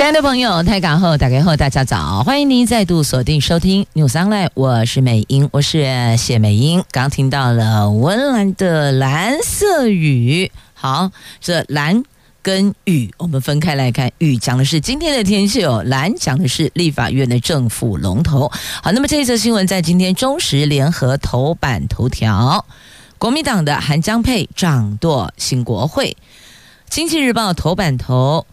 亲爱的朋友，台港后打开后，大家早！欢迎您再度锁定收听 News Online，我是美英，我是谢美英。刚听到了温岚的蓝色雨，好，这蓝跟雨我们分开来看，雨讲的是今天的天气哦，蓝讲的是立法院的政府龙头。好，那么这一则新闻在今天中时联合头版头条，国民党的韩江佩掌舵新国会，经济日报头版头。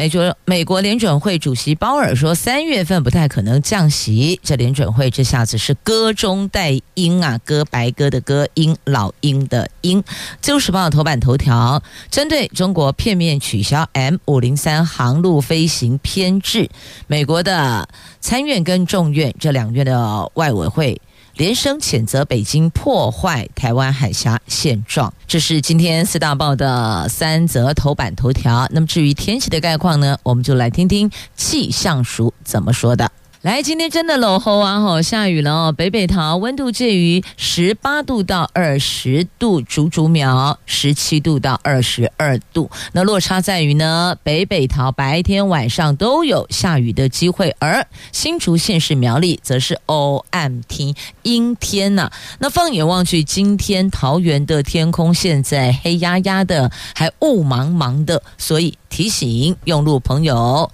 美国美国联准会主席鲍尔说，三月份不太可能降息。这联准会这下子是歌中带鹰啊，歌白鸽的歌，鹰老鹰的鹰。自由时报头版头条，针对中国片面取消 M 五零三航路飞行编制，美国的参院跟众院这两院的外委会。连声谴责北京破坏台湾海峡现状，这是今天四大报的三则头版头条。那么至于天气的概况呢，我们就来听听气象署怎么说的。来，今天真的落雨啊！吼，下雨了哦。北北桃温度介于十八度到二十度，竹竹苗十七度到二十二度。那落差在于呢，北北桃白天晚上都有下雨的机会，而新竹县市苗栗则是 O M T 阴天呐、那放眼望去，今天桃园的天空现在黑压压的，还雾茫茫的，所以提醒用路朋友。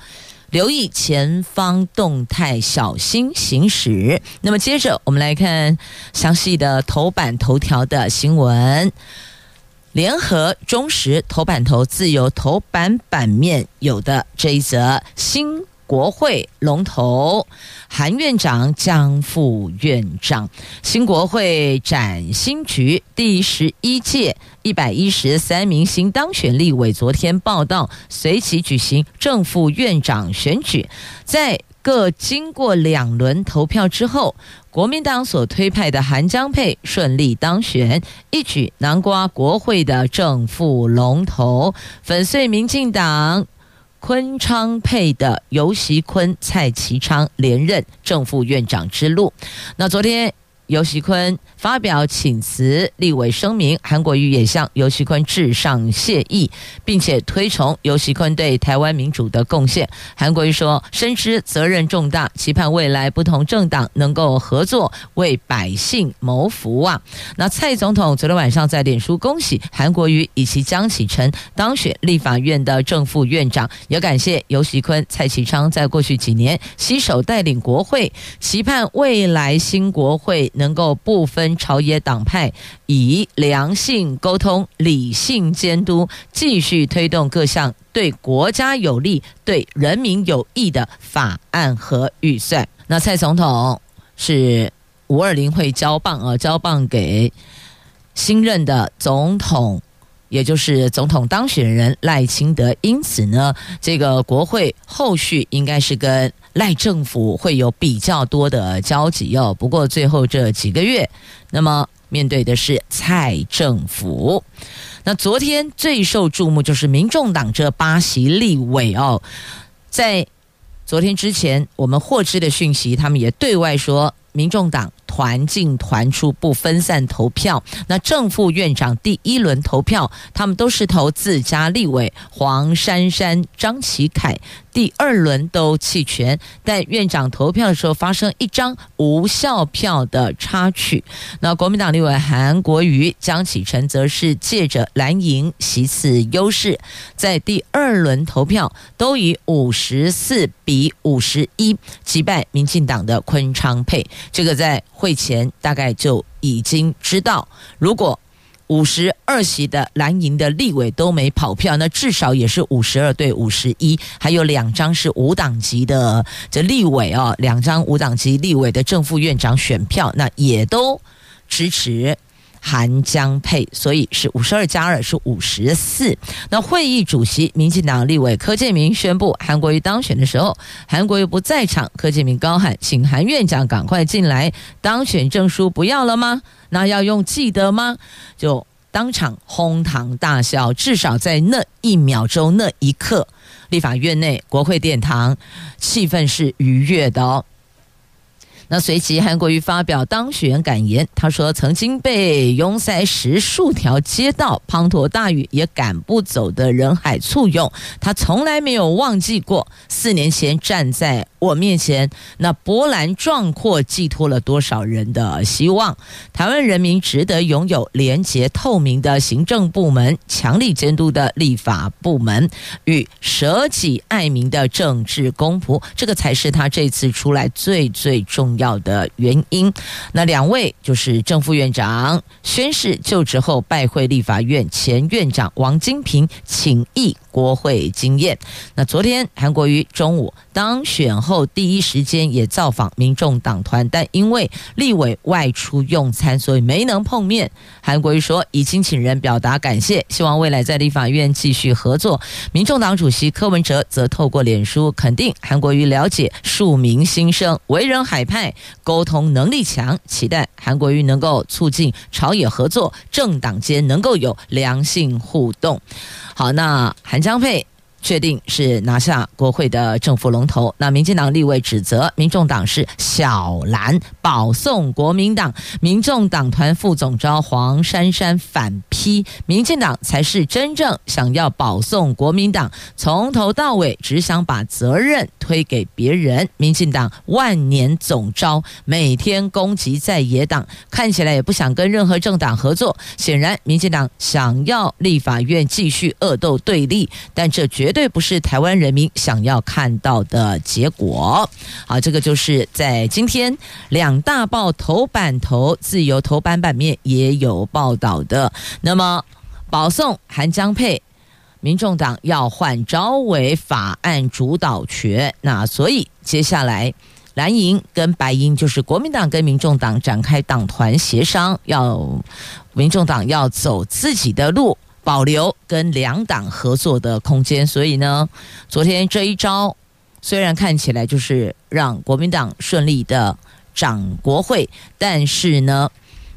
留意前方动态，小心行驶。那么接着，我们来看详细的头版头条的新闻。联合、中时头版头、自由头版版面有的这一则新。国会龙头韩院长、江副院长，新国会展新局第十一届一百一十三名新当选立委昨天报到，随即举行正副院长选举。在各经过两轮投票之后，国民党所推派的韩江佩顺利当选，一举囊括国会的正副龙头，粉碎民进党。昆昌配的尤习坤、蔡其昌连任正副院长之路。那昨天。游锡堃发表请辞立委声明，韩国瑜也向游锡堃致上谢意，并且推崇游锡堃对台湾民主的贡献。韩国瑜说，深知责任重大，期盼未来不同政党能够合作，为百姓谋福啊！那蔡总统昨天晚上在脸书恭喜韩国瑜以及江启臣当选立法院的正副院长，也感谢游锡堃、蔡其昌在过去几年携手带领国会，期盼未来新国会。能够不分朝野党派，以良性沟通、理性监督，继续推动各项对国家有利、对人民有益的法案和预算。那蔡总统是五二零会交棒啊，交棒给新任的总统。也就是总统当选人赖清德，因此呢，这个国会后续应该是跟赖政府会有比较多的交集哦。不过最后这几个月，那么面对的是蔡政府。那昨天最受注目就是民众党这八席立委哦，在昨天之前我们获知的讯息，他们也对外说。民众党团进团出，不分散投票。那正副院长第一轮投票，他们都是投自家立委黄珊珊、张启凯。第二轮都弃权，但院长投票的时候发生一张无效票的插曲。那国民党立委韩国瑜、江启臣则是借着蓝营席次优势，在第二轮投票都以五十四比五十一击败民进党的昆昌配。这个在会前大概就已经知道，如果五十二席的蓝营的立委都没跑票，那至少也是五十二对五十一，还有两张是五党籍的这立委哦，两张五党籍立委的正副院长选票，那也都支持。韩江佩，所以是五十二加二是五十四。那会议主席民进党立委柯建铭宣布，韩国瑜当选的时候，韩国瑜不在场，柯建铭高喊，请韩院长赶快进来，当选证书不要了吗？那要用记得吗？就。当场哄堂大笑，至少在那一秒钟、那一刻，立法院内国会殿堂气氛是愉悦的哦。那随即，韩国瑜发表当选感言，他说：“曾经被拥塞十数条街道，滂沱大雨也赶不走的人海簇拥，他从来没有忘记过。四年前站在我面前，那波澜壮阔寄托了多少人的希望。台湾人民值得拥有廉洁透明的行政部门，强力监督的立法部门，与舍己爱民的政治公仆，这个才是他这次出来最最重要。”的原因，那两位就是正副院长宣誓就职后拜会立法院前院长王金平，请益国会经验。那昨天韩国瑜中午当选后后第一时间也造访民众党团，但因为立委外出用餐，所以没能碰面。韩国瑜说已经请人表达感谢，希望未来在立法院继续合作。民众党主席柯文哲则透过脸书肯定韩国瑜了解庶民心声，为人海派。沟通能力强，期待韩国瑜能够促进朝野合作，政党间能够有良性互动。好，那韩江佩。确定是拿下国会的政府龙头。那民进党立委指责民众党是小蓝保送国民党，民众党团副总召黄珊珊反批，民进党才是真正想要保送国民党，从头到尾只想把责任推给别人。民进党万年总召每天攻击在野党，看起来也不想跟任何政党合作。显然，民进党想要立法院继续恶斗对立，但这绝。对不是台湾人民想要看到的结果。好，这个就是在今天两大报头版头，自由头版版面也有报道的。那么保送韩江配，民众党要换招委法案主导权，那所以接下来蓝营跟白营就是国民党跟民众党展开党团协商，要民众党要走自己的路。保留跟两党合作的空间，所以呢，昨天这一招虽然看起来就是让国民党顺利的掌国会，但是呢，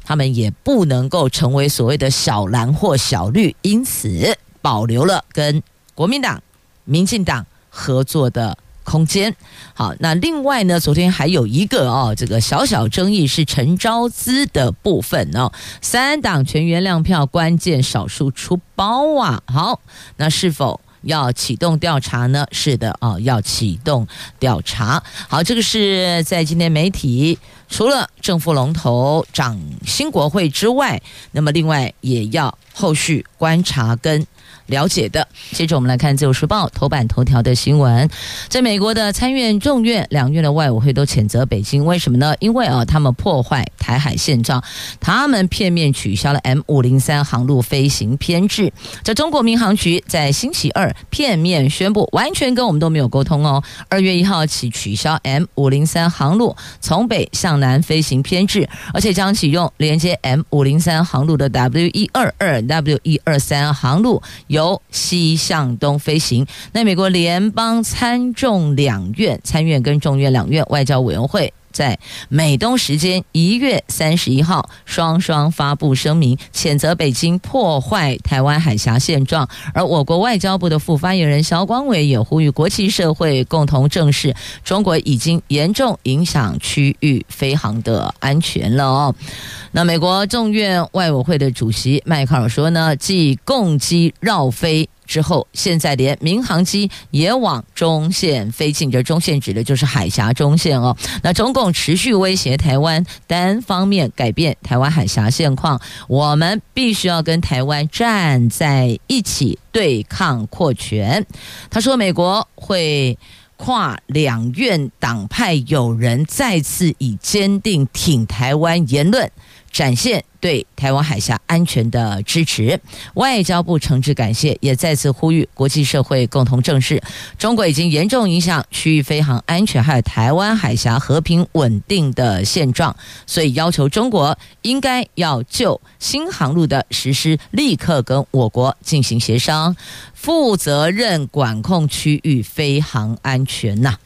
他们也不能够成为所谓的小蓝或小绿，因此保留了跟国民党、民进党合作的。空间好，那另外呢，昨天还有一个哦，这个小小争议是陈昭姿的部分哦，三党全员亮票，关键少数出包啊。好，那是否要启动调查呢？是的哦，要启动调查。好，这个是在今天媒体除了正副龙头掌新国会之外，那么另外也要后续观察跟。了解的。接着我们来看《自由时报》头版头条的新闻，在美国的参院、众院两院的外委会都谴责北京，为什么呢？因为啊，他们破坏台海现状，他们片面取消了 M 五零三航路飞行编制。这中国民航局在星期二片面宣布，完全跟我们都没有沟通哦。二月一号起取消 M 五零三航路从北向南飞行编制，而且将启用连接 M 五零三航路的 W 一二二 W 一二三航路由由西向东飞行。那美国联邦参众两院、参院跟众院两院外交委员会在美东时间一月三十一号双双发布声明，谴责北京破坏台湾海峡现状。而我国外交部的副发言人肖光伟也呼吁国际社会共同正视中国已经严重影响区域飞航的安全了哦。那美国众院外委会的主席迈克尔说呢，继共机绕飞之后，现在连民航机也往中线飞进，这中线指的就是海峡中线哦。那中共持续威胁台湾，单方面改变台湾海峡现况，我们必须要跟台湾站在一起对抗扩权。他说，美国会。跨两院党派友人再次以坚定挺台湾言论，展现对台湾海峡安全的支持。外交部诚挚感谢，也再次呼吁国际社会共同正视中国已经严重影响区域飞航安全，还有台湾海峡和平稳定的现状。所以要求中国应该要就新航路的实施，立刻跟我国进行协商。负责任管控区域飞航安全呐，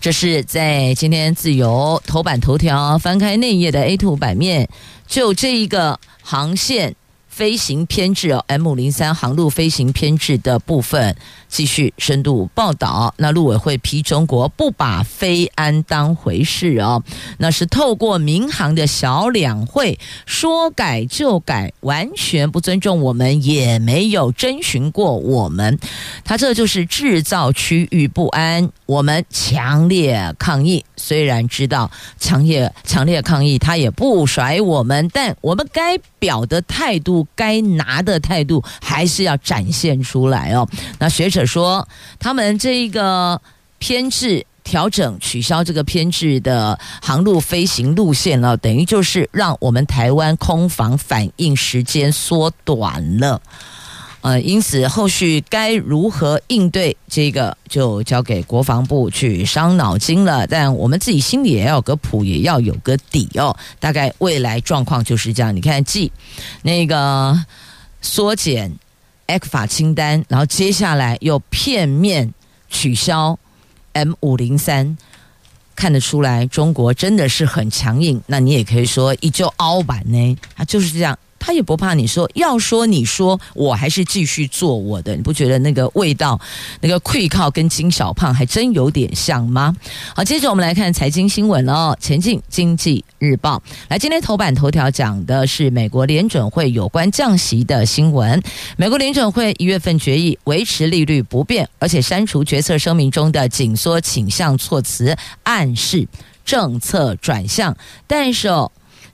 这是在今天自由头版头条翻开内页的 A2 版面，就这一个航线飞行偏置哦，M 零三航路飞行偏置的部分。继续深度报道。那陆委会批中国不把非安当回事哦，那是透过民航的小两会说改就改，完全不尊重我们，也没有征询过我们。他这就是制造区域不安，我们强烈抗议。虽然知道强烈强烈抗议，他也不甩我们，但我们该表的态度、该拿的态度，还是要展现出来哦。那学者说，他们这一个编制调整、取消这个编制的航路飞行路线了，等于就是让我们台湾空防反应时间缩短了。呃，因此后续该如何应对这个，就交给国防部去伤脑筋了。但我们自己心里也要有个谱，也要有个底哦。大概未来状况就是这样。你看，继那个缩减 ECFA 清单，然后接下来又片面取消 M 五零三，看得出来中国真的是很强硬。那你也可以说依旧凹版呢，它就是这样。他也不怕你说，要说你说，我还是继续做我的，你不觉得那个味道，那个愧靠跟金小胖还真有点像吗？好，接着我们来看财经新闻哦，《前进经济日报》来，今天头版头条讲的是美国联准会有关降息的新闻。美国联准会一月份决议维持利率不变，而且删除决策声明中的紧缩倾向措辞，暗示政策转向，但是哦。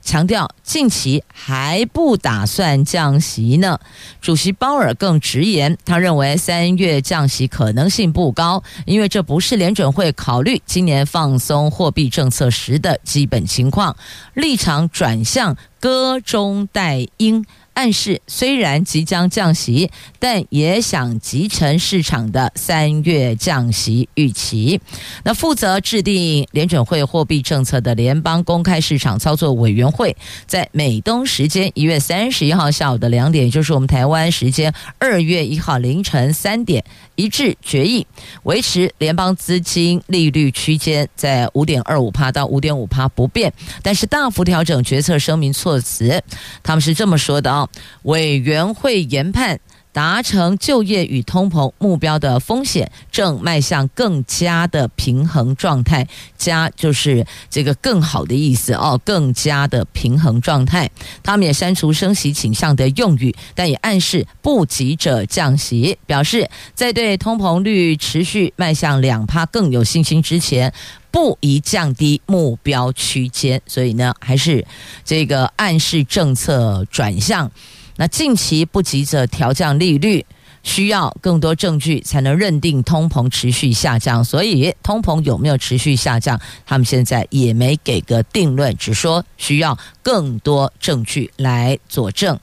强调近期还不打算降息呢。主席鲍尔更直言，他认为三月降息可能性不高，因为这不是联准会考虑今年放松货币政策时的基本情况，立场转向鸽中带鹰。暗示虽然即将降息，但也想集成市场的三月降息预期。那负责制定联准会货币政策的联邦公开市场操作委员会，在美东时间一月三十一号下午的两点，也就是我们台湾时间二月一号凌晨三点，一致决议维持联邦资金利率区间在五点二五帕到五点五帕不变，但是大幅调整决策声明措辞。他们是这么说的啊。委员会研判，达成就业与通膨目标的风险正迈向更加的平衡状态，加就是这个更好的意思哦，更加的平衡状态。他们也删除升息倾向的用语，但也暗示不急着降息，表示在对通膨率持续迈向两趴更有信心之前，不宜降低目标区间。所以呢，还是这个暗示政策转向。那近期不急着调降利率，需要更多证据才能认定通膨持续下降。所以，通膨有没有持续下降，他们现在也没给个定论，只说需要更多证据来佐证。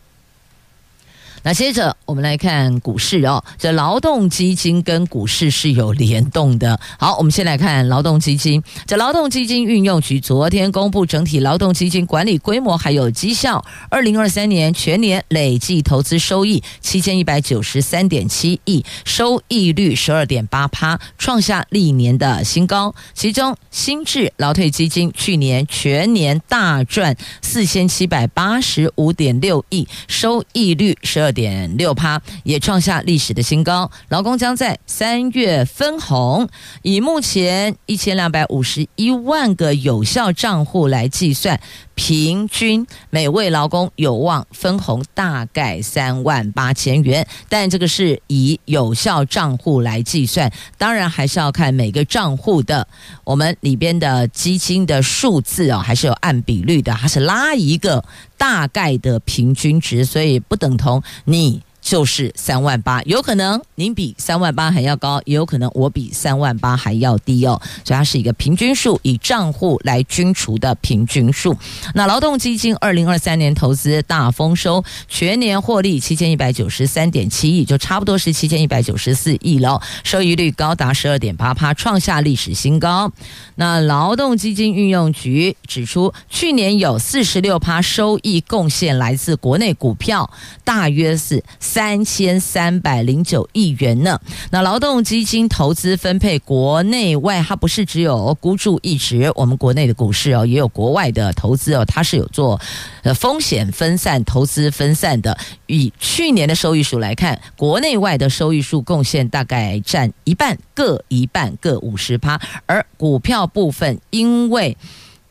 那接着我们来看股市哦，这劳动基金跟股市是有联动的。好，我们先来看劳动基金。这劳动基金运用局昨天公布整体劳动基金管理规模还有绩效，二零二三年全年累计投资收益七千一百九十三点七亿，收益率十二点八趴，创下历年的新高。其中新制劳退基金去年全年大赚四千七百八十五点六亿，收益率十二点六趴，也创下历史的新高。劳工将在三月分红，以目前一千两百五十一万个有效账户来计算。平均每位劳工有望分红大概三万八千元，但这个是以有效账户来计算，当然还是要看每个账户的我们里边的基金的数字哦，还是有按比率的，还是拉一个大概的平均值，所以不等同你。就是三万八，有可能您比三万八还要高，也有可能我比三万八还要低哦。所以它是一个平均数，以账户来均除的平均数。那劳动基金二零二三年投资大丰收，全年获利七千一百九十三点七亿，就差不多是七千一百九十四亿了。收益率高达十二点八趴，创下历史新高。那劳动基金运用局指出，去年有四十六趴收益贡献来自国内股票，大约是。三千三百零九亿元呢。那劳动基金投资分配国内外，它不是只有孤注一掷，我们国内的股市哦，也有国外的投资哦，它是有做呃风险分散、投资分散的。以去年的收益数来看，国内外的收益数贡献大概占一半，各一半，各五十趴。而股票部分，因为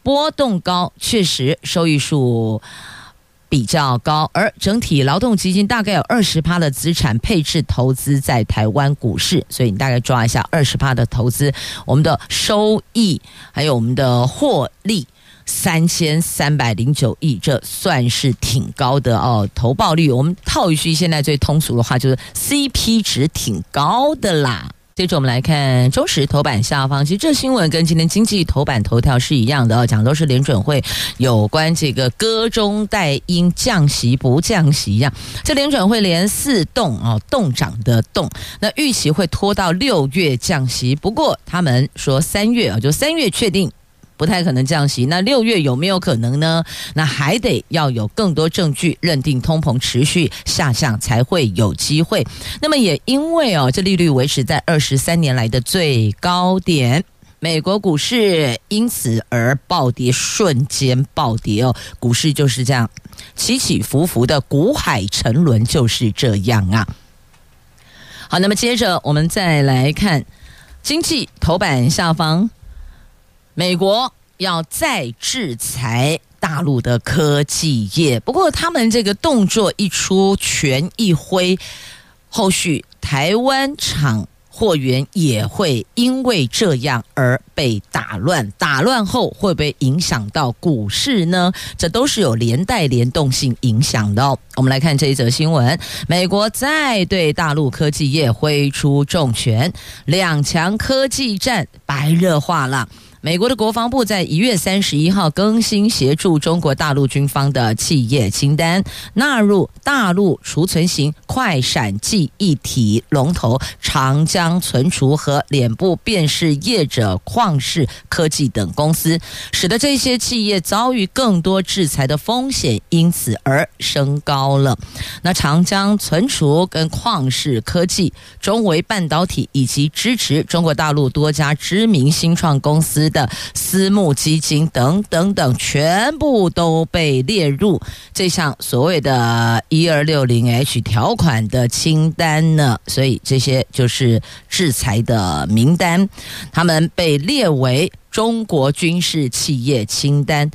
波动高，确实收益数比较高，而整体劳动基金大概有二十趴的资产配置投资在台湾股市，所以你大概抓一下二十趴的投资，我们的收益还有我们的获利三千三百零九亿，这算是挺高的哦。投报率，我们套一句现在最通俗的话，就是 CP 值挺高的啦。接着我们来看中时头版下方，其实这新闻跟今天经济头版头条是一样的哦，讲的都是联准会有关这个歌中带音降息不降息一样。这联准会连四动哦，动涨的动，那预期会拖到六月降息，不过他们说三月啊，就三月确定。不太可能降息，那六月有没有可能呢？那还得要有更多证据认定通膨持续下降才会有机会。那么也因为哦，这利率维持在二十三年来的最高点，美国股市因此而暴跌，瞬间暴跌哦，股市就是这样起起伏伏的，股海沉沦就是这样啊。好，那么接着我们再来看经济头版下方。美国要再制裁大陆的科技业，不过他们这个动作一出，拳一挥，后续台湾厂。货源也会因为这样而被打乱，打乱后会不会影响到股市呢？这都是有连带联动性影响的哦。我们来看这一则新闻：美国再对大陆科技业挥出重拳，两强科技战白热化了。美国的国防部在一月三十一号更新协助中国大陆军方的企业清单，纳入大陆储存型快闪记忆体龙头长江存储和脸部辨识业者旷视科技等公司，使得这些企业遭遇更多制裁的风险，因此而升高了。那长江存储跟旷视科技、中微半导体以及支持中国大陆多家知名新创公司。的私募基金等等等，全部都被列入这项所谓的“一二六零 H” 条款的清单呢。所以这些就是制裁的名单，他们被列为中国军事企业清单。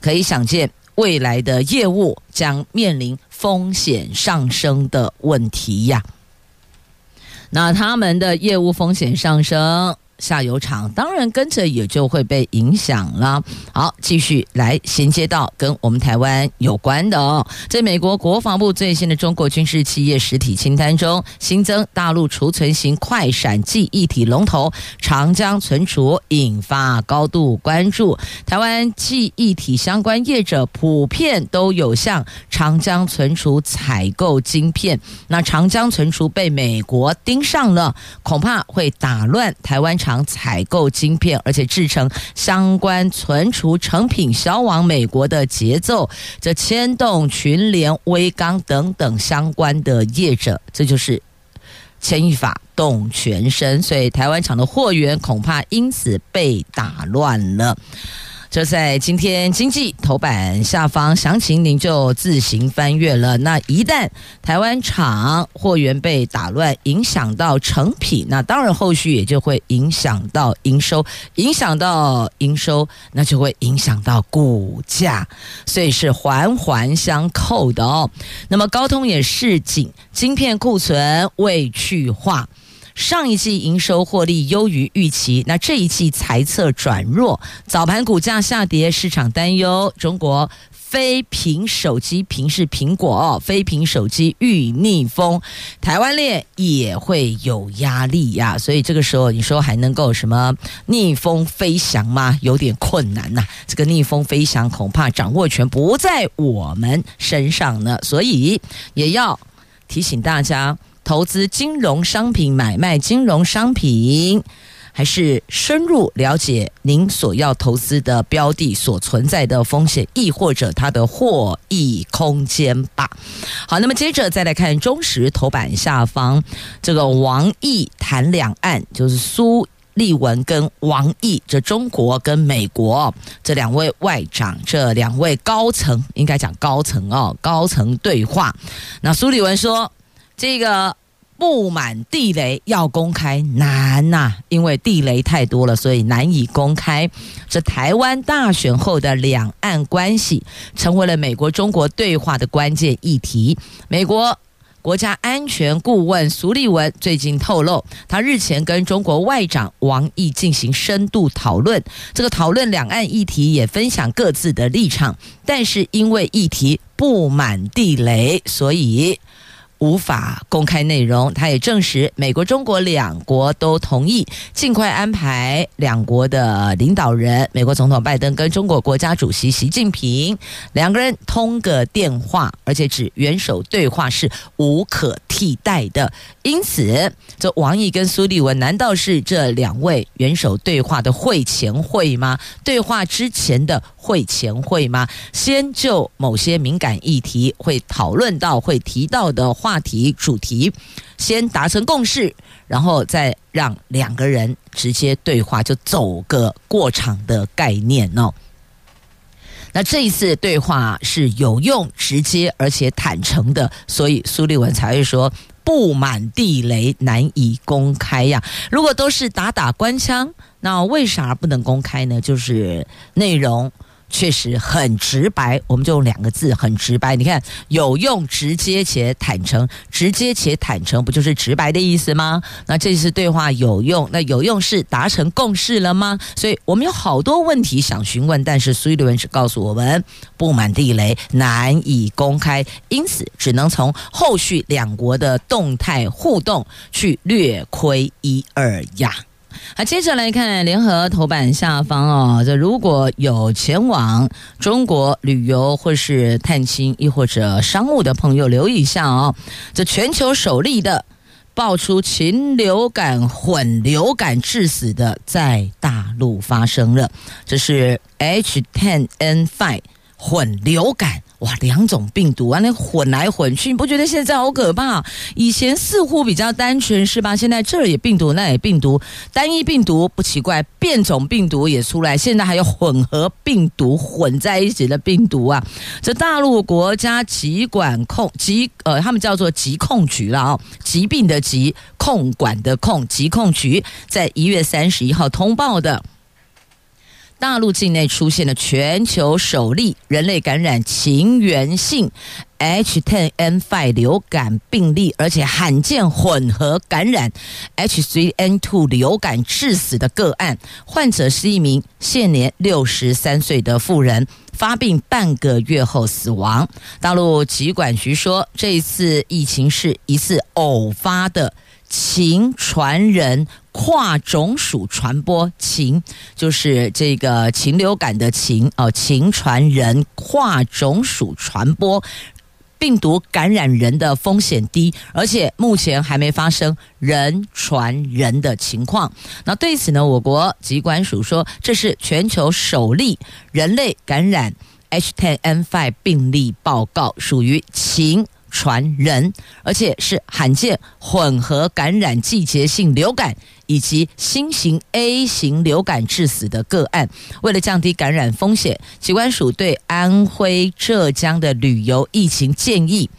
可以想见，未来的业务将面临风险上升的问题呀。那他们的业务风险上升。下游厂当然跟着也就会被影响了。好，继续来衔接到跟我们台湾有关的哦。在美国国防部最新的中国军事企业实体清单中，新增大陆储存型快闪记忆体龙头长江存储，引发高度关注。台湾记忆体相关业者普遍都有向长江存储采购晶片，那长江存储被美国盯上了，恐怕会打乱台湾。厂采购晶片，而且制成相关存储成品销往美国的节奏，则牵动群联、威刚等等相关的业者，这就是牵一发动全身，所以台湾厂的货源恐怕因此被打乱了。就在今天经济头版下方，详情您就自行翻阅了。那一旦台湾厂货源被打乱，影响到成品，那当然后续也就会影响到营收，影响到营收，那就会影响到股价，所以是环环相扣的哦。那么高通也示警，晶片库存未去化。上一季营收获利优于预期，那这一季财测转弱，早盘股价下跌，市场担忧中国非苹手机，屏是苹果哦，非苹手机遇逆风，台湾链也会有压力呀、所以这个时候你说还能够什么逆风飞翔吗？有点困难呐、这个逆风飞翔恐怕掌握权不在我们身上呢，所以也要提醒大家。投资金融商品、买卖金融商品，还是深入了解您所要投资的标的所存在的风险，亦或者它的获益空间吧？好，那么接着再来看中时头版下方，这个王毅谈两岸，就是苏。立文跟王毅，这中国跟美国这两位外长，这两位高层应该讲高层哦，高层对话。那苏立文说，这个布满地雷要公开难呐、因为地雷太多了，所以难以公开。这台湾大选后的两岸关系，成为了美国中国对话的关键议题。美国。国家安全顾问苏立文最近透露，他日前跟中国外长王毅进行深度讨论，这个讨论两岸议题也分享各自的立场，但是因为议题布满地雷，所以。无法公开内容，他也证实，美国、中国两国都同意尽快安排两国的领导人，美国总统拜登跟中国国家主席习近平两个人通个电话，而且指元首对话是无可替代的。因此，这王毅跟苏立文难道是这两位元首对话的会前会吗？对话之前的会前会吗？先就某些敏感议题会讨论到、会提到的话。题主题先达成共识，然后再让两个人直接对话，就走个过场的概念哦。那这一次对话是有用、直接而且坦诚的，所以苏立文才会说布满地雷难以公开呀。如果都是打打官腔，那为啥不能公开呢？就是内容。确实很直白，我们就用两个字，很直白。你看，有用、直接且坦诚，直接且坦诚，不就是直白的意思吗？那这次对话有用，那有用是达成共识了吗？所以我们有好多问题想询问，但是苏立文只告诉我们，布满地雷，难以公开，因此只能从后续两国的动态互动去略窥一二呀。好，接着来看联合头版下方哦，这如果有前往中国旅游或是探亲，亦或者商务的朋友，留意一下哦。这全球首例的爆出禽流感混流感致死的，在大陆发生了，这是 H10N5 混流感。哇，两种病毒啊，那混来混去，你不觉得现在好可怕？以前似乎比较单纯，是吧？现在这也病毒，那也病毒，单一病毒不奇怪，变种病毒也出来，现在还有混合病毒混在一起的病毒啊！这大陆国家疾管控疾呃，他们叫做疾控局了啊、疾病的疾，控管的控，疾控局在一月三十一号通报的。大陆境内出现了全球首例人类感染禽源性 H10N5 流感病例，而且罕见混合感染 H3N2 流感致死的个案。患者是一名现年六十三岁的妇人，发病半个月后死亡。大陆疾管局说，这一次疫情是一次偶发的。禽传人跨种属传播，禽就是这个禽流感的禽哦，禽传人跨种属传播，病毒感染人的风险低，而且目前还没发生人传人的情况。那对此呢，我国疾管署说，这是全球首例人类感染 H10N5 病例报告，属于禽。传人，而且是罕见混合感染季节性流感以及新型 A 型流感致死的个案。为了降低感染风险，疾管署对安徽、浙江的旅游疫情建议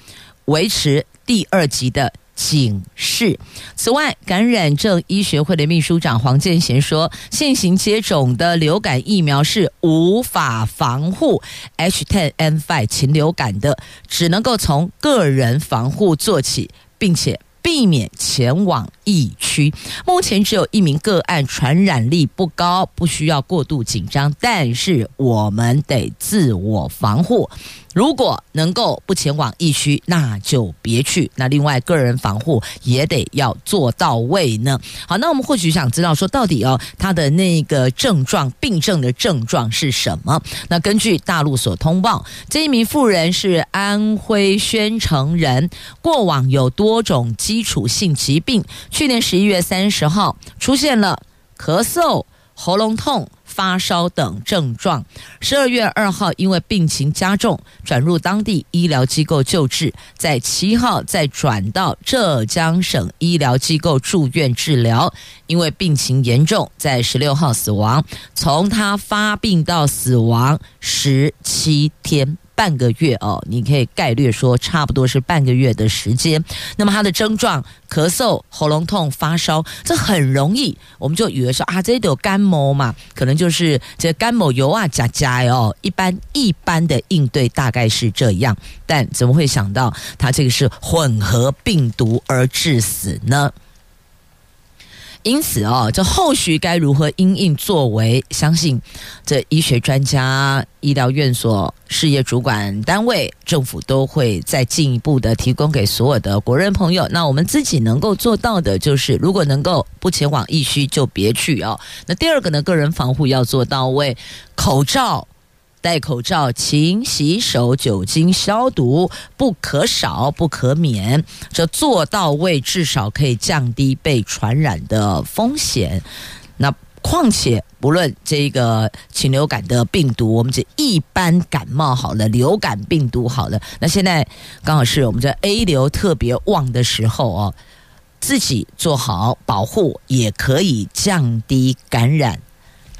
维持第二级的。警示。此外，感染症医学会的秘书长黄建贤说，现行接种的流感疫苗是无法防护 H10N5 禽流感的，只能够从个人防护做起，并且避免前往疫区。目前只有一名个案，传染力不高，不需要过度紧张，但是我们得自我防护。如果能够不前往疫区，那就别去。那另外，个人防护也得要做到位呢。好，那我们或许想知道说，到底哦，他的那个症状、病症的症状是什么？那根据大陆所通报，这一名妇人是安徽宣城人，过往有多种基础性疾病。去年十一月三十号出现了咳嗽、喉咙痛。发烧等症状，十二月二号因为病情加重，转入当地医疗机构救治，在七号再转到浙江省医疗机构住院治疗，因为病情严重，在十六号死亡。从他发病到死亡十七天。半个月哦，你可以概略说，差不多是半个月的时间。那么他的症状：咳嗽、喉咙痛、发烧，这很容易，我们就以为说啊，这有感冒嘛，可能就是这感冒油啊加加哦。一般一般的应对大概是这样，但怎么会想到他这个是混合病毒而致死呢？因此哦，这后续该如何因应作为？相信这医学专家、医疗院所、事业主管单位、政府都会再进一步的提供给所有的国人朋友。那我们自己能够做到的，就是如果能够不前往疫区，就别去哦。那第二个呢，个人防护要做到位，口罩。戴口罩、勤洗手、酒精消毒不可少、不可免，这做到位，至少可以降低被传染的风险。那况且，不论这个禽流感的病毒，我们这一般感冒好了，流感病毒好了，那现在刚好是我们这 A 流特别旺的时候哦，自己做好保护，也可以降低感染。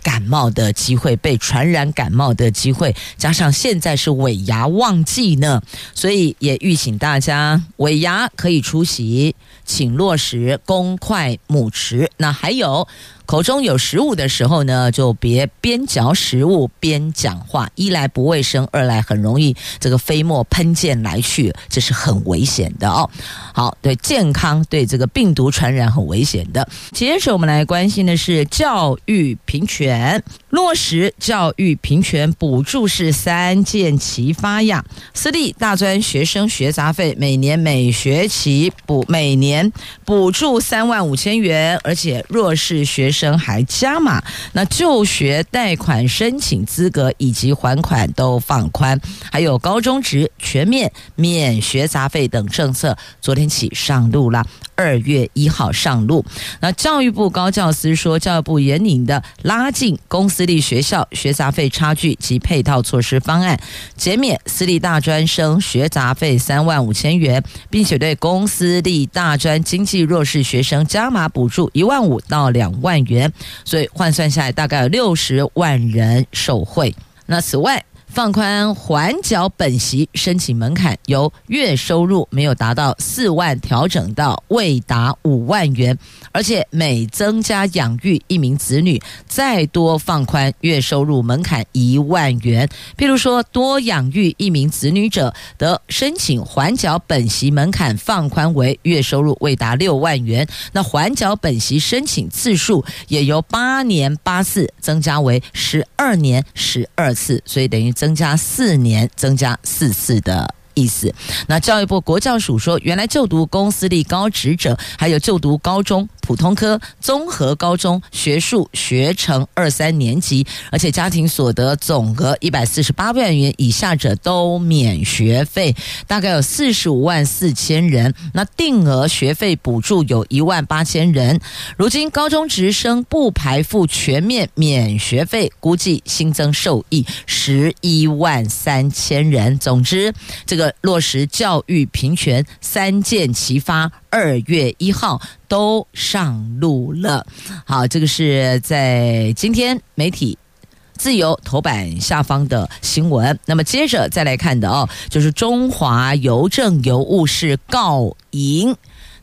感冒的机会，被传染感冒的机会，加上现在是尾牙旺季呢，所以也预请大家尾牙可以出席，请落实公筷母匙。那还有。口中有食物的时候呢，就别边嚼食物边讲话，一来不卫生，二来很容易这个飞沫喷溅来去，这是很危险的哦。好，对健康，对这个病毒传染很危险的。接着我们来关心的是教育平权，落实教育平权补助是三箭齐发呀。私立大专学生学杂费每年每学期补每年补助三万五千元，而且弱势学生。还加码，那就学贷款申请资格以及还款都放宽，还有高中职全面免学杂费等政策，昨天起上路了。二月一号上路。那教育部高教司说，教育部严拟的拉近公私立学校学杂费差距及配套措施方案，减免私立大专生学杂费三万五千元，并且对公私立大专经济弱势学生加码补助一万五到两万元，所以换算下来大概有六十万人受惠。那此外，放宽缓缴本息申请门槛，由月收入没有达到四万调整到未达五万元，而且每增加养育一名子女，再多放宽月收入门槛一万元。譬如说，多养育一名子女者，得申请缓缴本息门槛放宽为月收入未达六万元，那缓缴本息申请次数也由八年八次增加为十二年十二次，所以等于增。增加四年，增加四次的意思。那教育部国教署说，原来就读公私立高职者，还有就读高中。普通科、综合高中学术学程二三年级，而且家庭所得总额一百四十八万元以下者都免学费，大概有四十五万四千人。那定额学费补助有一万八千人。如今高中职生不排付全面免学费，估计新增受益十一万三千人。总之，这个落实教育平权三箭齐发。二月一号都上路了。好，这个是在今天媒体自由头版下方的新闻。那么接着再来看的哦，就是中华邮政邮务士告赢，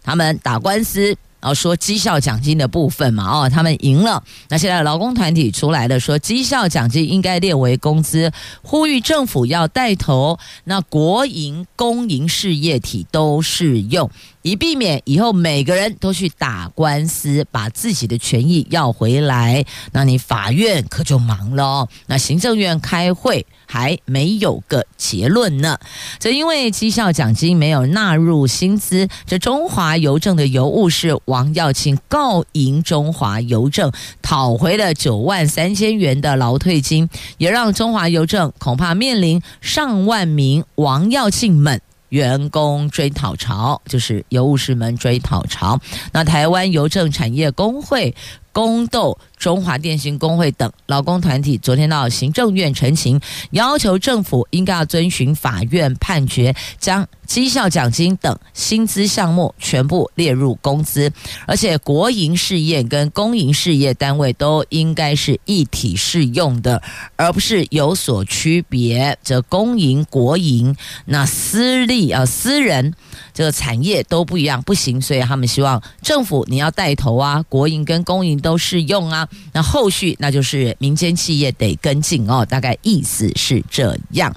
他们打官司。然后说绩效奖金的部分嘛，哦，他们赢了。那现在劳工团体出来了，说绩效奖金应该列为工资，呼吁政府要带头，那国营、公营事业体都适用，以避免以后每个人都去打官司，把自己的权益要回来。那你法院可就忙了哦。那行政院开会。还没有个结论呢。这因为绩效奖金没有纳入薪资，这中华邮政的邮务士王耀庆告赢中华邮政，讨回了九万三千元的劳退金，也让中华邮政恐怕面临上万名王耀庆们员工追讨潮，就是邮务士们追讨潮。那台湾邮政产业工会宫斗。中华电信工会等劳工团体昨天到行政院陈情，要求政府应该要遵循法院判决，将绩效奖金等薪资项目全部列入工资，而且国营事业跟公营事业单位都应该是一体适用的，而不是有所区别。这公营、国营，那私立啊，私人这个产业都不一样，不行。所以他们希望政府你要带头啊，国营跟公营都适用啊。那后续那就是民间企业得跟进哦，大概意思是这样。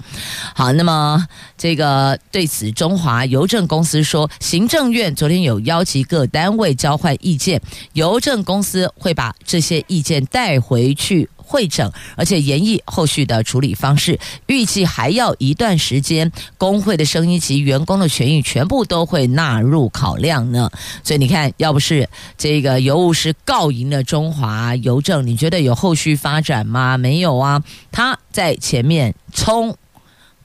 好，那么这个对此，中华邮政公司说，行政院昨天有邀集各单位交换意见，邮政公司会把这些意见带回去。会诊，而且研议后续的处理方式，预计还要一段时间。工会的声音及员工的权益全部都会纳入考量呢。所以你看，要不是这个邮务师告赢了中华邮政，你觉得有后续发展吗？没有啊，他在前面冲。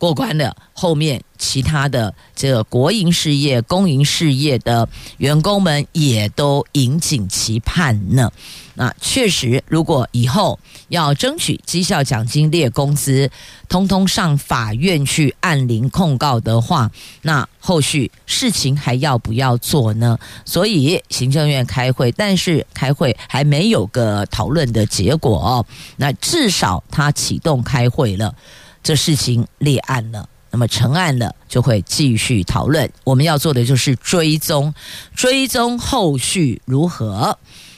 过关的后面，其他的这个国营事业、公营事业的员工们也都引颈期盼呢。那确实，如果以后要争取绩效奖金列工资，通通上法院去按铃控告的话，那后续事情还要不要做呢？所以行政院开会，但是开会还没有个讨论的结果哦。那至少他启动开会了。这事情立案了，那么成案了，就会继续讨论。我们要做的就是追踪，追踪后续如何。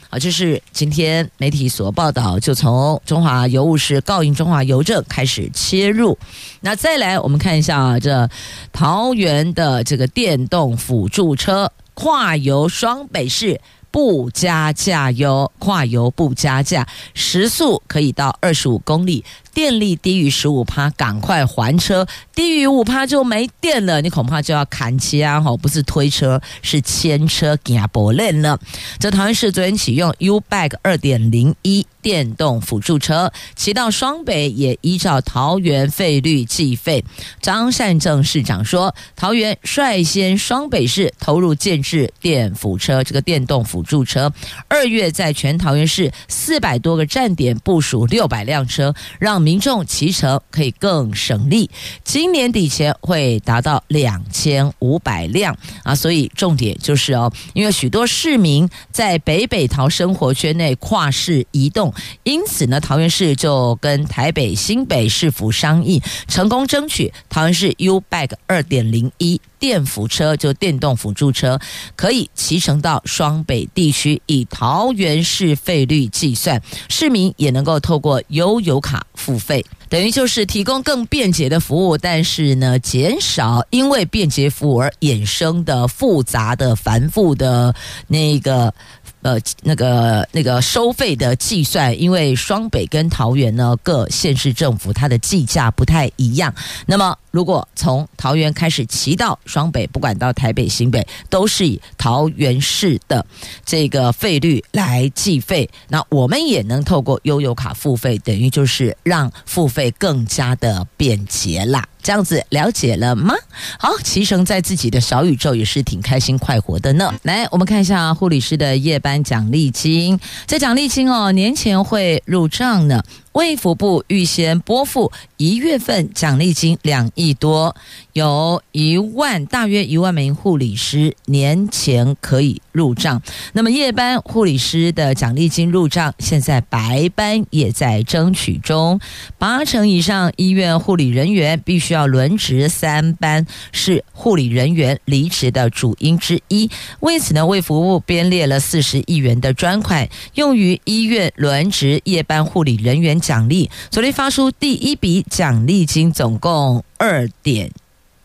好，这是今天媒体所报道，就从中华邮务师告赢中华邮政开始切入。那再来，我们看一下啊这桃园的这个电动辅助车跨游双北市。不加价哟，跨游不加价，时速可以到二十五公里，电力低于十五趴，赶快还车，低于五趴就没电了，你恐怕就要砍车哈，不是推车，是牵车行步练了。这桃园市昨天启用 U-Bike 二点零一。电动辅助车骑到双北也依照桃园费率计费。张善政市长说，桃园率先双北市投入建置电辅车，这个电动辅助车，二月在全桃园市四百多个站点部署六百辆车，让民众骑乘可以更省力。今年底前会达到两千五百辆啊，所以重点就是哦，因为许多市民在北北桃生活圈内跨市移动。因此呢，桃园市就跟台北新北市府商议，成功争取桃园市 U-Bike 二点零一电辅车，就电动辅助车，可以骑乘到双北地区，以桃园市费率计算，市民也能够透过悠游卡付费，等于就是提供更便捷的服务，但是呢，减少因为便捷服务而衍生的复杂的繁复的那个。呃，那个那个收费的计算，因为双北跟桃园呢，各县市政府它的计价不太一样。那么，如果从桃园开始骑到双北，不管到台北、新北，都是以桃园市的这个费率来计费。那我们也能透过悠游卡付费，等于就是让付费更加的便捷啦。这样子了解了吗？好，骑乘在自己的小宇宙也是挺开心快活的呢。来，我们看一下护理师的夜班奖励金，这奖励金哦，年前会入账呢。卫福部预先拨付一月份奖励金两亿多，有一万大约一万名护理师年前可以入账。那么夜班护理师的奖励金入账，现在白班也在争取中。八成以上医院护理人员必须要轮值三班，是护理人员离职的主因之一。为此呢，卫福部编列了四十亿元的专款，用于医院轮值夜班护理人员。奖励昨天发出第一笔奖励金，总共二点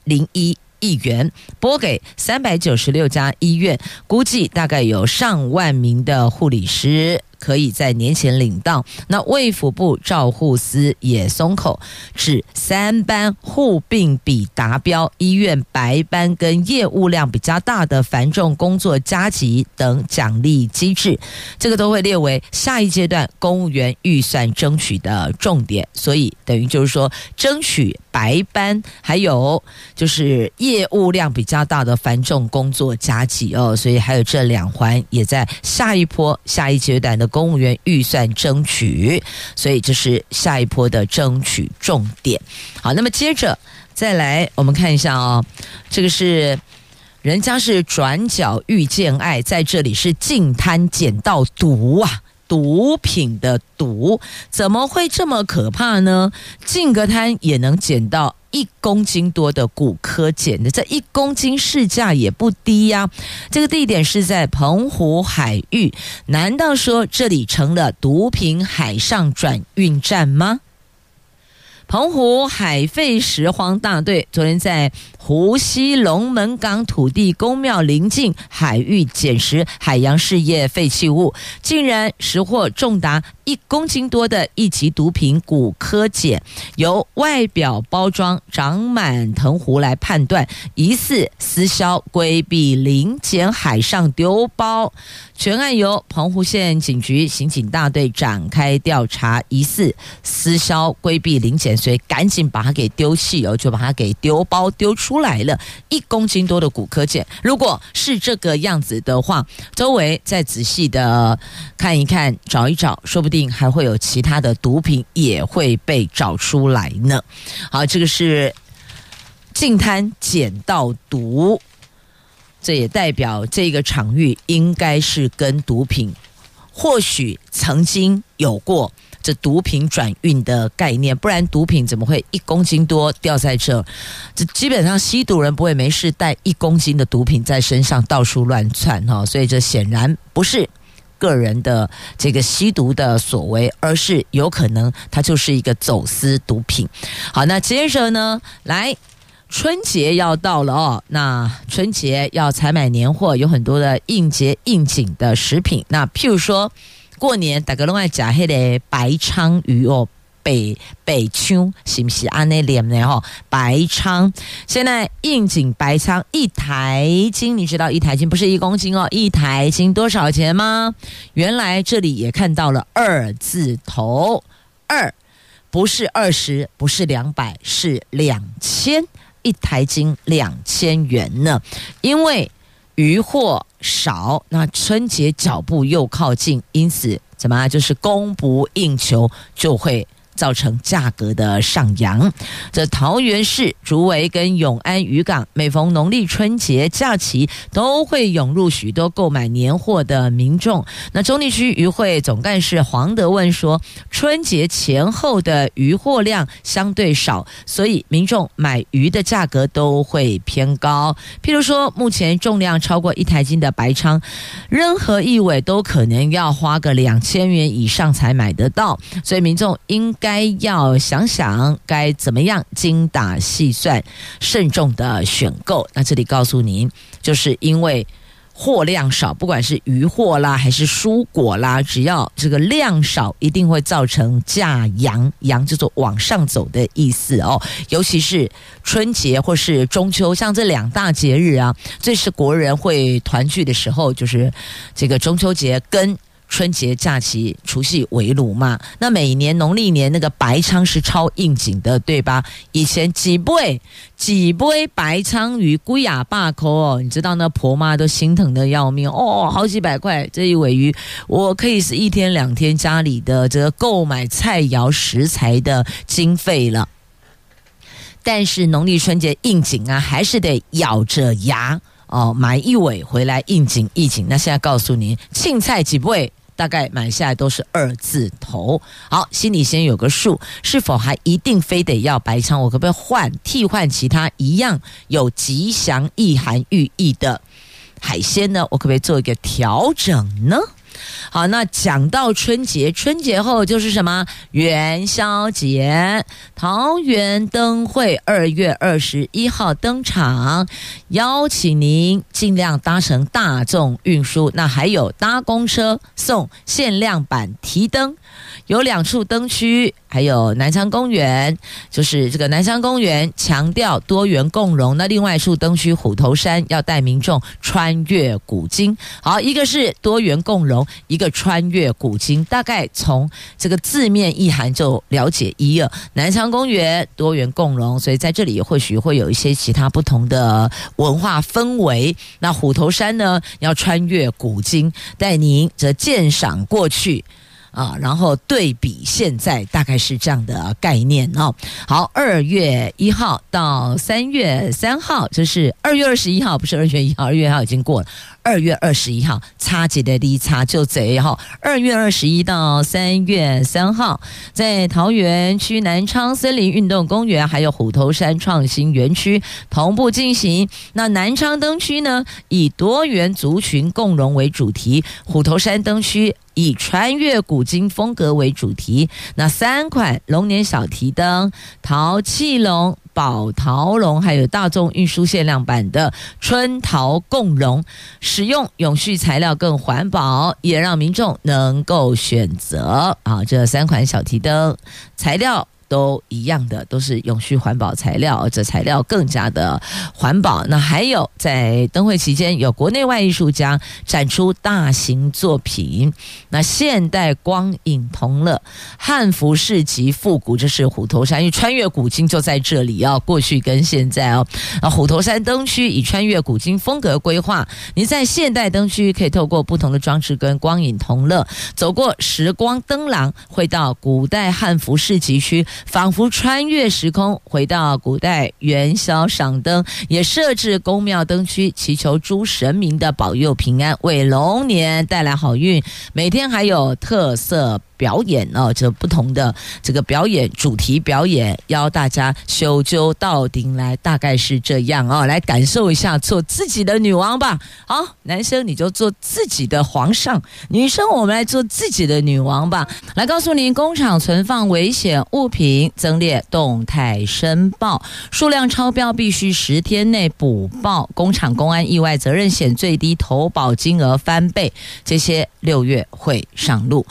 零一亿元，拨给三百九十六家医院，估计大概有上万名的护理师。可以在年前领到。那卫福部照护司也松口，指三班护病比达标，医院白班跟业务量比较大的繁重工作加急等奖励机制，这个都会列为下一阶段公务员预算争取的重点。所以等于就是说，争取。白班，还有就是业务量比较大的繁重工作加急哦，所以还有这两环也在下一波下一阶段的公务员预算争取，所以这是下一波的争取重点。好，那么接着再来我们看一下哦，这个是人家是转角遇见爱，在这里是净滩捡到毒啊。毒品的毒怎么会这么可怕呢？进个滩也能捡到一公斤多的骨科碱的，这一公斤市价也不低呀。这个地点是在澎湖海域，难道说这里成了毒品海上转运站吗？澎湖海废拾荒大队昨天在湖西龙门港土地公庙邻近海域捡拾海洋事业废弃物，竟然拾获重达一公斤多的一级毒品古柯碱，由外表包装长满藤壶来判断，疑似私销规避临检海上丢包。全案由澎湖县警局刑警大队展开调查，疑似私销规避临检，所以赶紧把它给丢弃哦，就把它给丢包丢出出来了，一公斤多的骨科碱。如果是这个样子的话，周围再仔细的看一看，找一找，说不定还会有其他的毒品也会被找出来呢。好，这个是净滩捡到毒。这也代表这个场域应该是跟毒品，或许曾经有过这毒品转运的概念，不然毒品怎么会一公斤多掉在这？这基本上吸毒人不会没事带一公斤的毒品在身上到处乱窜哈，所以这显然不是个人的这个吸毒的所为，而是有可能它就是一个走私毒品。好，那接着呢，来。春节要到了哦，那春节要采买年货，有很多的应节应景的食品。那譬如说，过年大家拢爱吃黑的白鲳鱼哦，北北秋是不是安尼念的哈？白鲳现在应景白鲳一台斤，你知道一台斤不是一公斤哦，一台斤多少钱吗？原来这里也看到了二字头，二不是二十，不是两百，是两千。一台斤两千元呢，因为鱼货少，那春节脚步又靠近，因此怎么就是供不应求，就会。造成价格的上扬。这桃园市竹围跟永安渔港，每逢农历春节假期，都会涌入许多购买年货的民众。那中坜区渔会总干事黄德问说，春节前后的渔货量相对少，所以民众买鱼的价格都会偏高。譬如说，目前重量超过一台斤的白鲳，任何一尾都可能要花个两千元以上才买得到，所以民众应该。该要想想该怎么样精打细算、慎重的选购。那这里告诉您，就是因为货量少，不管是鱼货啦还是蔬果啦，只要这个量少，一定会造成价扬，扬就做往上走的意思哦。尤其是春节或是中秋，像这两大节日啊，这是国人会团聚的时候，就是这个中秋节跟。春节假期，除夕围炉嘛。那每年农历年那个白鲳是超应景的，对吧？以前几杯几杯白鲳鱼龟亚坝口哦，你知道那婆妈都心疼的要命哦，好几百块这一尾鱼，我可以是一天两天家里的这个购买菜肴食材的经费了。但是农历春节应景啊，还是得咬着牙哦买一尾回来应景应景。那现在告诉您，青菜几杯。大概买下来都是二字头，好，心里先有个数，是否还一定非得要白仓？我可不可以换替换其他一样有吉祥意涵寓意的海鲜呢？我可不可以做一个调整呢？好，那讲到春节，春节后就是什么？元宵节，桃园灯会二月二十一号登场，邀请您尽量搭乘大众运输，那还有搭公车送限量版提灯，有两处灯区还有南昌公园，就是这个南昌公园强调多元共融。那另外一处灯区虎头山要带民众穿越古今。好，一个是多元共融，一个穿越古今。大概从这个字面意涵就了解一二。南昌公园多元共融，所以在这里或许会有一些其他不同的文化氛围。那虎头山呢，要穿越古今，带您则鉴赏过去。啊，然后对比现在大概是这样的概念哦。好，二月一号到三月三号，就是二月二十一号，不是二月一号，二月一号已经过了。二月二十一号，差几的离差就贼哈。二月二十一到三月三号，在桃园区南昌森林运动公园还有虎头山创新园区同步进行。那南昌灯区呢，以多元族群共融为主题；虎头山灯区以穿越古今风格为主题。那三款龙年小提灯，淘气龙。宝桃龙，还有大众运输限量版的春桃共荣，使用永续材料更环保，也让民众能够选择啊，这三款小提灯材料。都一样的，都是永续环保材料，这材料更加的环保。那还有在灯会期间，有国内外艺术家展出大型作品。那现代光影同乐汉服市集复古，这是虎头山，因为穿越古今就在这里哦，过去跟现在哦。啊，虎头山灯区以穿越古今风格规划，你在现代灯区可以透过不同的装置跟光影同乐，走过时光灯廊，会到古代汉服市集区。仿佛穿越时空，回到古代元宵赏灯，也设置宫庙灯区，祈求诸神明的保佑平安，为龙年带来好运。每天还有特色。表演哦，这不同的这个表演主题表演，邀大家修究到顶来，大概是这样哦，来感受一下做自己的女王吧。好，男生你就做自己的皇上，女生我们来做自己的女王吧。来告诉您，工厂存放危险物品，增列动态申报，数量超标必须十天内补报。工厂公安意外责任险最低投保金额翻倍，这些六月会上路。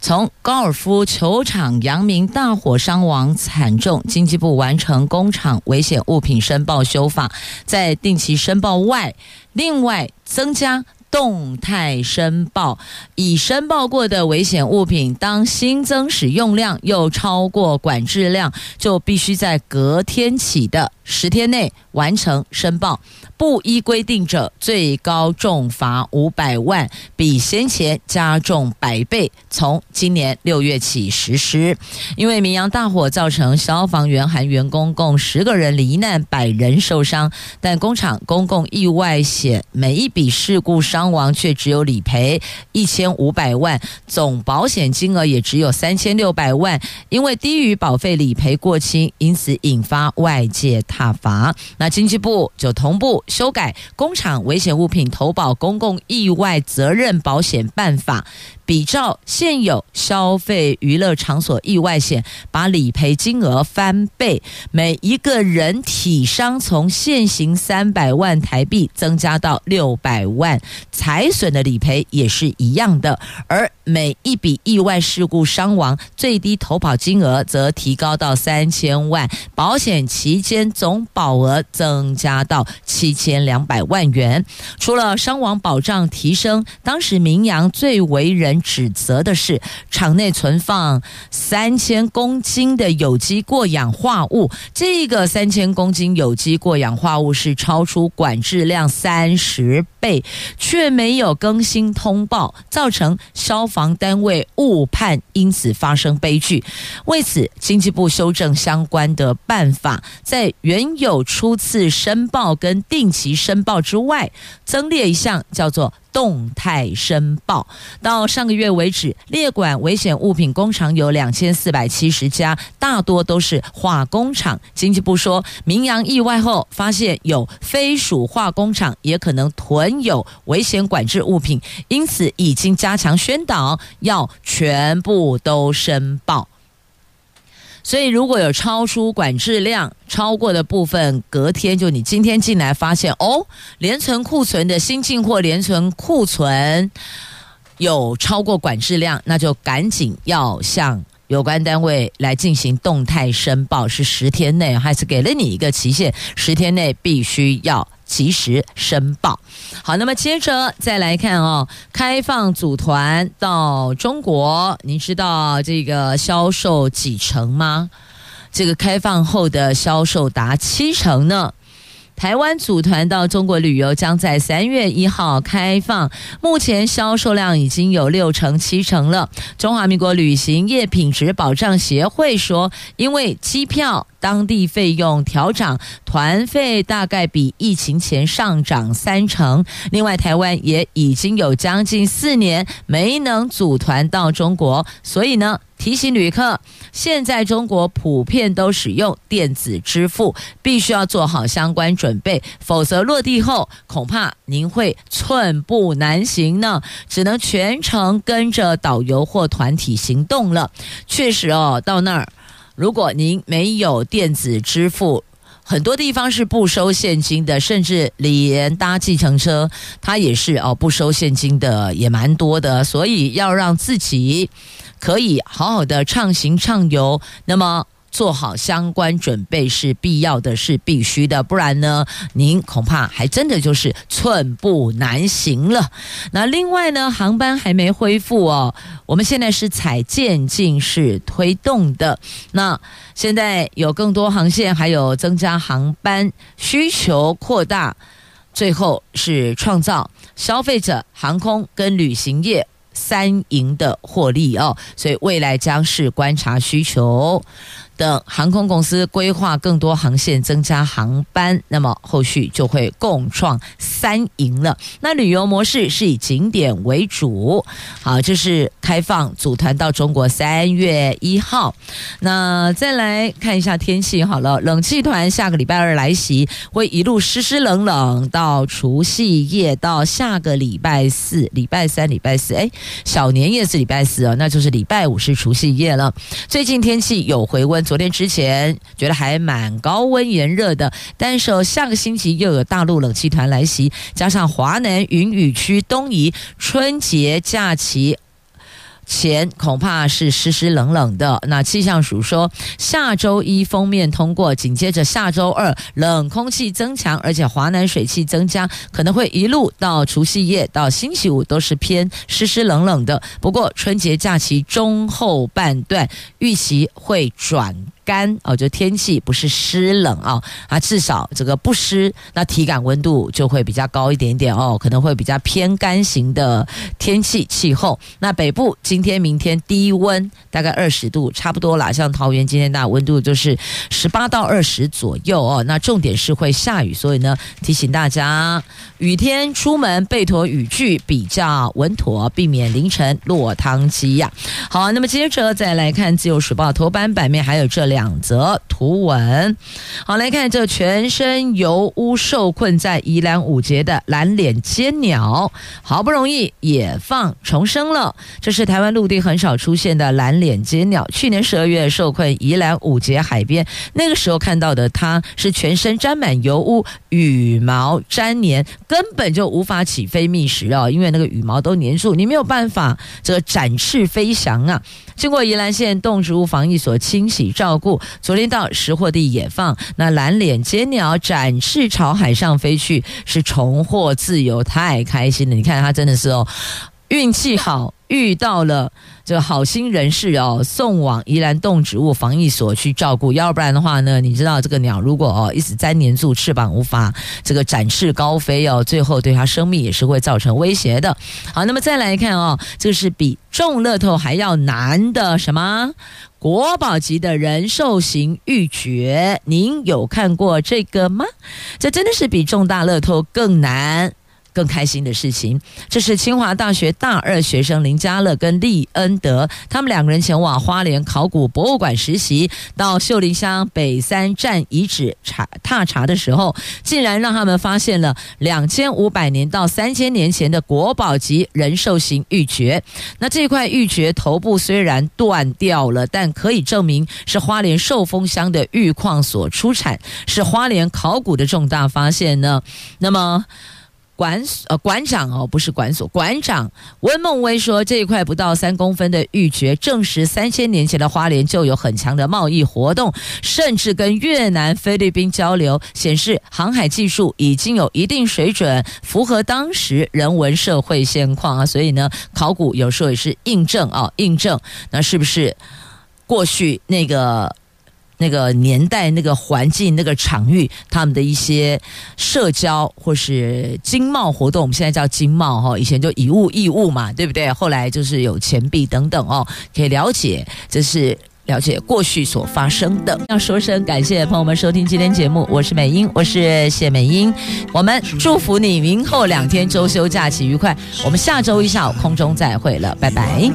从高尔夫球场扬名大火伤亡惨重，经济部完成工厂危险物品申报修法，在定期申报外，另外增加动态申报。已申报过的危险物品，当新增使用量又超过管制量，就必须在隔天起的十天内完成申报。不依规定者，最高重罚五百万，比先前加重百倍。从今年六月起实施。因为明阳大火造成消防员含员工共十个人罹难，百人受伤，但工厂公共意外险每一笔事故伤亡却只有理赔一千五百万，总保险金额也只有三千六百万，因为低于保费理赔过轻，因此引发外界挞伐。那经济部就同步。修改工厂危险物品投保公共意外责任保险办法。比照现有消费娱乐场所意外险，把理赔金额翻倍，每一个人体伤从现行三百万台币增加到六百万，财损的理赔也是一样的。而每一笔意外事故伤亡，最低投保金额则提高到三千万，保险期间总保额增加到七千两百万元。除了伤亡保障提升，当时名扬最为人。指责的是厂内存放三千公斤的有机过氧化物，这个三千公斤有机过氧化物是超出管制量三十倍，却没有更新通报，造成消防单位误判，因此发生悲剧。为此，经济部修正相关的办法，在原有初次申报跟定期申报之外，增列一项叫做。动态申报，到上个月为止，列管危险物品工厂有两千四百七十家，大多都是化工厂。经济部说，明阳意外后，发现有非属化工厂也可能囤有危险管制物品，因此已经加强宣导，要全部都申报。所以，如果有超出管制量超过的部分，隔天就你今天进来发现哦，连存库存的新进货连存库存有超过管制量，那就赶紧要向有关单位来进行动态申报，是十天内，还是给了你一个期限，十天内必须要及时申报。好，那么接着再来看哦，开放组团到中国，您知道这个销售几成吗？这个开放后的销售达七成呢。台湾组团到中国旅游将在三月一号开放，目前销售量已经有六成七成了。中华民国旅行业品质保障协会说，因为机票。当地费用调涨，团费大概比疫情前上涨三成。另外，台湾也已经有将近四年没能组团到中国，所以呢，提醒旅客，现在中国普遍都使用电子支付，必须要做好相关准备，否则落地后恐怕您会寸步难行呢，只能全程跟着导游或团体行动了。确实哦，到那儿。如果您没有电子支付，很多地方是不收现金的，甚至连搭计程车，它也是哦不收现金的，也蛮多的。所以要让自己可以好好的畅行畅游，那么。做好相关准备是必要的，是必须的，不然呢，您恐怕还真的就是寸步难行了。那另外呢，航班还没恢复哦，我们现在是采渐进式推动的。那现在有更多航线，还有增加航班需求扩大，最后是创造消费者、航空跟旅行业三赢的获利哦。所以未来将是观察需求。等航空公司规划更多航线，增加航班，那么后续就会共创三赢了。那旅游模式是以景点为主，好，这是开放组团到中国三月一号。那再来看一下天气，好了，冷气团下个礼拜二来袭，会一路湿湿冷冷到除夕夜，到下个礼拜四、礼拜三、礼拜四，哎，小年夜是礼拜四哦，那就是礼拜五是除夕夜了。最近天气有回温。昨天之前觉得还蛮高温炎热的，但是哦下个星期又有大陆冷气团来袭，加上华南云雨区东移，春节假期。前恐怕是湿湿冷冷的。那气象署说，下周一锋面通过，紧接着下周二冷空气增强，而且华南水汽增加，可能会一路到除夕夜到星期五都是偏湿湿冷冷的。不过春节假期中后半段预期会转。干哦，就天气不是湿冷啊，啊，至少这个不湿，那体感温度就会比较高一点点哦，可能会比较偏干型的天气气候。那北部今天、明天低温大概二十度，差不多啦。像桃园今天大温度就是十八到二十左右哦。那重点是会下雨，所以呢，提醒大家雨天出门备妥雨具比较稳妥，避免凌晨落汤鸡呀。好，那么接着再来看自由时报头版版面，还有这两。两则图文，好，来看这全身油污受困在宜兰五节的蓝脸尖鸟，好不容易野放重生了。这是台湾陆地很少出现的蓝脸尖鸟，去年十二月受困宜兰五节海边，那个时候看到的它是全身沾满油污，羽毛粘黏，根本就无法起飞觅食哦，因为那个羽毛都黏住，你没有办法这个展翅飞翔啊。经过宜兰县动植物防疫所清洗照顾，昨天到识货地野放，那蓝脸尖鸟展翅朝海上飞去，是重获自由，太开心了！你看它真的是哦，运气好。遇到了这个好心人士哦，送往宜兰动植物防疫所去照顾，要不然的话呢，你知道这个鸟如果哦一直粘黏住翅膀，无法这个展翅高飞哦，最后对它生命也是会造成威胁的。好，那么再来看哦，这是比中乐透还要难的什么国宝级的人寿型玉珏？您有看过这个吗？这真的是比中大乐透更难。更开心的事情，这是清华大学大二学生林家乐跟利恩德，他们两个人前往花莲考古博物馆实习，到秀林乡北三站遗址查踏查的时候，竟然让他们发现了两千五百年到三千年前的国宝级人寿型玉玦。那这块玉玦头部虽然断掉了，但可以证明是花莲寿丰乡的玉矿所出产，是花莲考古的重大发现呢。那么。馆呃馆长哦，不是馆所，馆长温梦威说，这一块不到三公分的玉珏，证实三千年前的花莲就有很强的贸易活动，甚至跟越南、菲律宾交流，显示航海技术已经有一定水准，符合当时人文社会现况啊。所以呢，考古有时候也是印证啊，印证那是不是过去那个。那个年代、那个环境、那个场域，他们的一些社交或是经贸活动，我们现在叫经贸哈，以前就以物易物嘛，对不对？后来就是有钱币等等哦，可以了解，这是了解过去所发生的。要说声感谢朋友们收听今天节目，我是美英，我是谢美英，我们祝福你明后两天周休假期愉快，我们下周一下午空中再会了，拜拜。